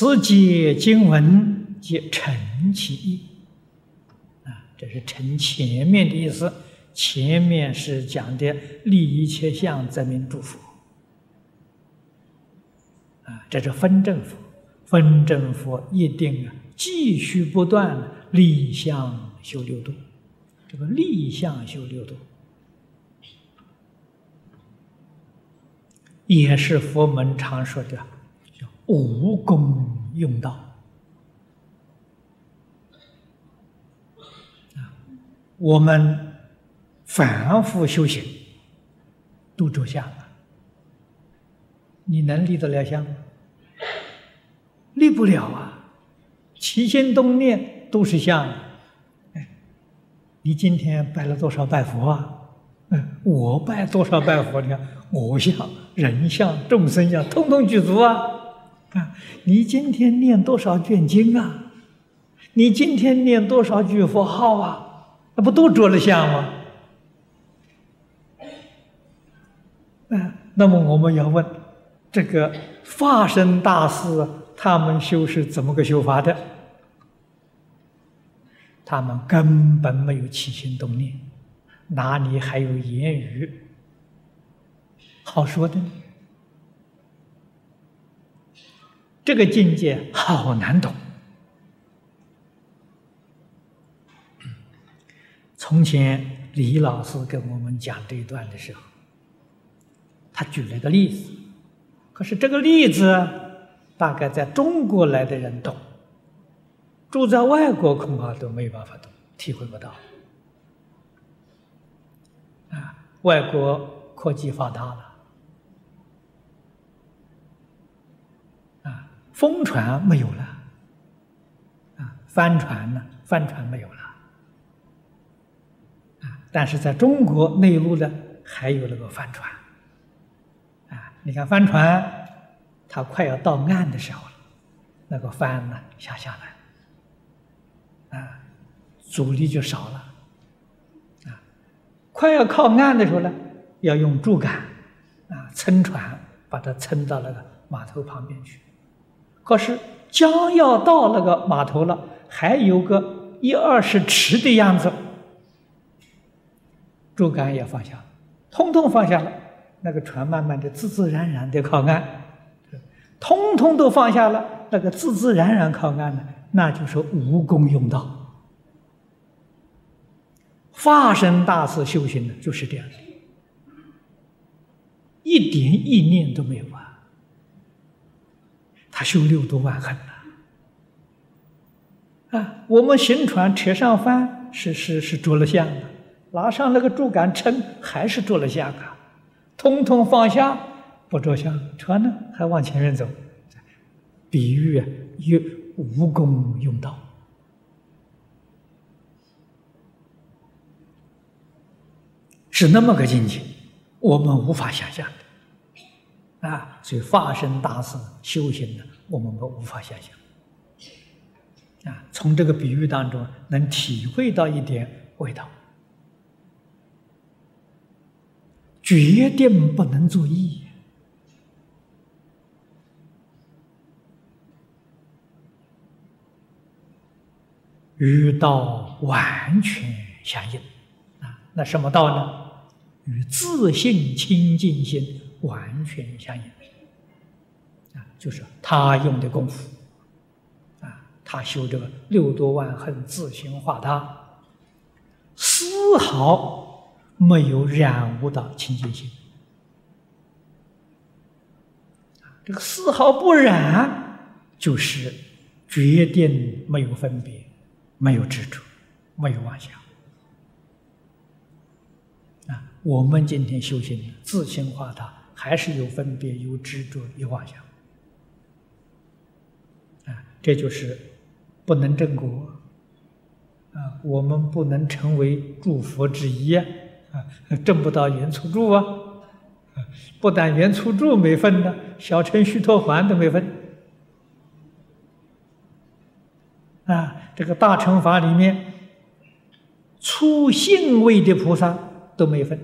此节经文皆成其意。啊，这是成前面的意思。前面是讲的利一切相，则名诸佛。啊，这是分正佛，分正佛一定啊，继续不断立相修六度。这个立相修六度，也是佛门常说的无功用道。啊，我们。反复修行，都着相啊！你能立得了相吗？立不了啊！起心动念都是相。哎，你今天拜了多少拜佛啊？嗯，我拜多少拜佛？你看，我相、人相、众生相，通通具足啊！啊，你今天念多少卷经啊？你今天念多少句佛号啊？那不都着了相吗？嗯，那么我们要问，这个化身大师他们修是怎么个修法的？他们根本没有起心动念，哪里还有言语好说的？这个境界好难懂。从前李老师跟我们讲这一段的时候。他举了一个例子，可是这个例子大概在中国来的人懂，住在外国恐怕都没有办法懂，体会不到。啊，外国科技发达了，啊，风船没有了，啊，帆船呢？帆船没有了，啊，但是在中国内陆呢，还有那个帆船。啊你看帆船，它快要到岸的时候了，那个帆呢下下来，啊，阻力就少了，啊，快要靠岸的时候呢，要用竹竿，啊，撑船把它撑到那个码头旁边去。可是将要到那个码头了，还有个一二十尺的样子，竹竿也放下了，通通放下了。那个船慢慢的、自自然然的靠岸，通通都放下了。那个自自然然靠岸呢，那就是无功用道。化身大师修行的就是这样，一点意念都没有。他修六度万恒啊！啊，我们行船扯上帆是是是着了相的，拿上那个竹竿撑还是着了相啊。通通放下，不着相，船呢还往前面走。比喻啊，有无功用道，是那么个境界，我们无法想象的啊！所以化身大事修行的，我们都无法想象啊。从这个比喻当中，能体会到一点味道。决定不能作意，与道完全相应啊！那什么道呢？与自信清净心完全相应啊！就是他用的功夫啊，他修这个六多万恨自行化他，丝毫。没有染污的清净心，这个丝毫不染，就是决定没有分别，没有执着，没有妄想。啊，我们今天修行自性化它，还是有分别、有执着、有妄想。啊，这就是不能正果。啊，我们不能成为诸佛之一。啊，挣不到圆初住啊！不但圆初住没分呢，小乘须陀环都没分。啊，这个大乘法里面，初信位的菩萨都没分。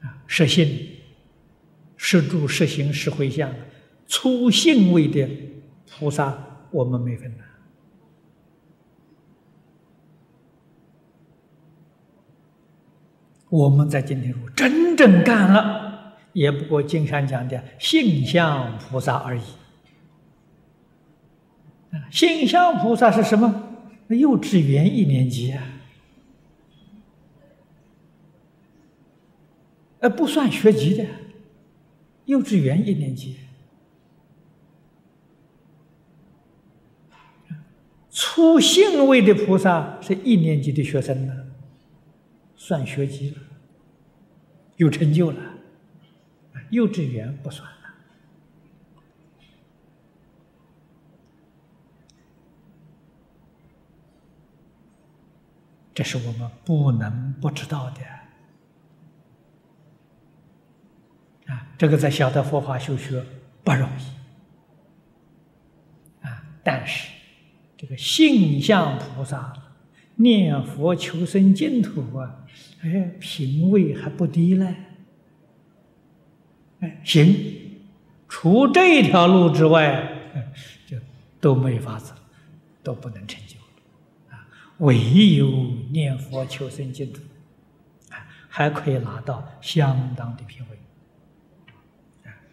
啊，实性、实住、实行、实回向，初信位的菩萨，我们没分呐。我们在今天说真正干了，也不过经常讲的性相菩萨而已。性相菩萨是什么？幼稚园一年级啊，呃，不算学籍的，幼稚园一年级。初信位的菩萨是一年级的学生呢，算学籍了，有成就了。幼稚园不算了。这是我们不能不知道的啊！这个在晓得佛法修学不容易啊，但是。这个性相菩萨念佛求生净土啊，哎，品位还不低嘞。哎，行，除这条路之外，就都没法子，都不能成就啊。唯有念佛求生净土，啊，还可以拿到相当的品位。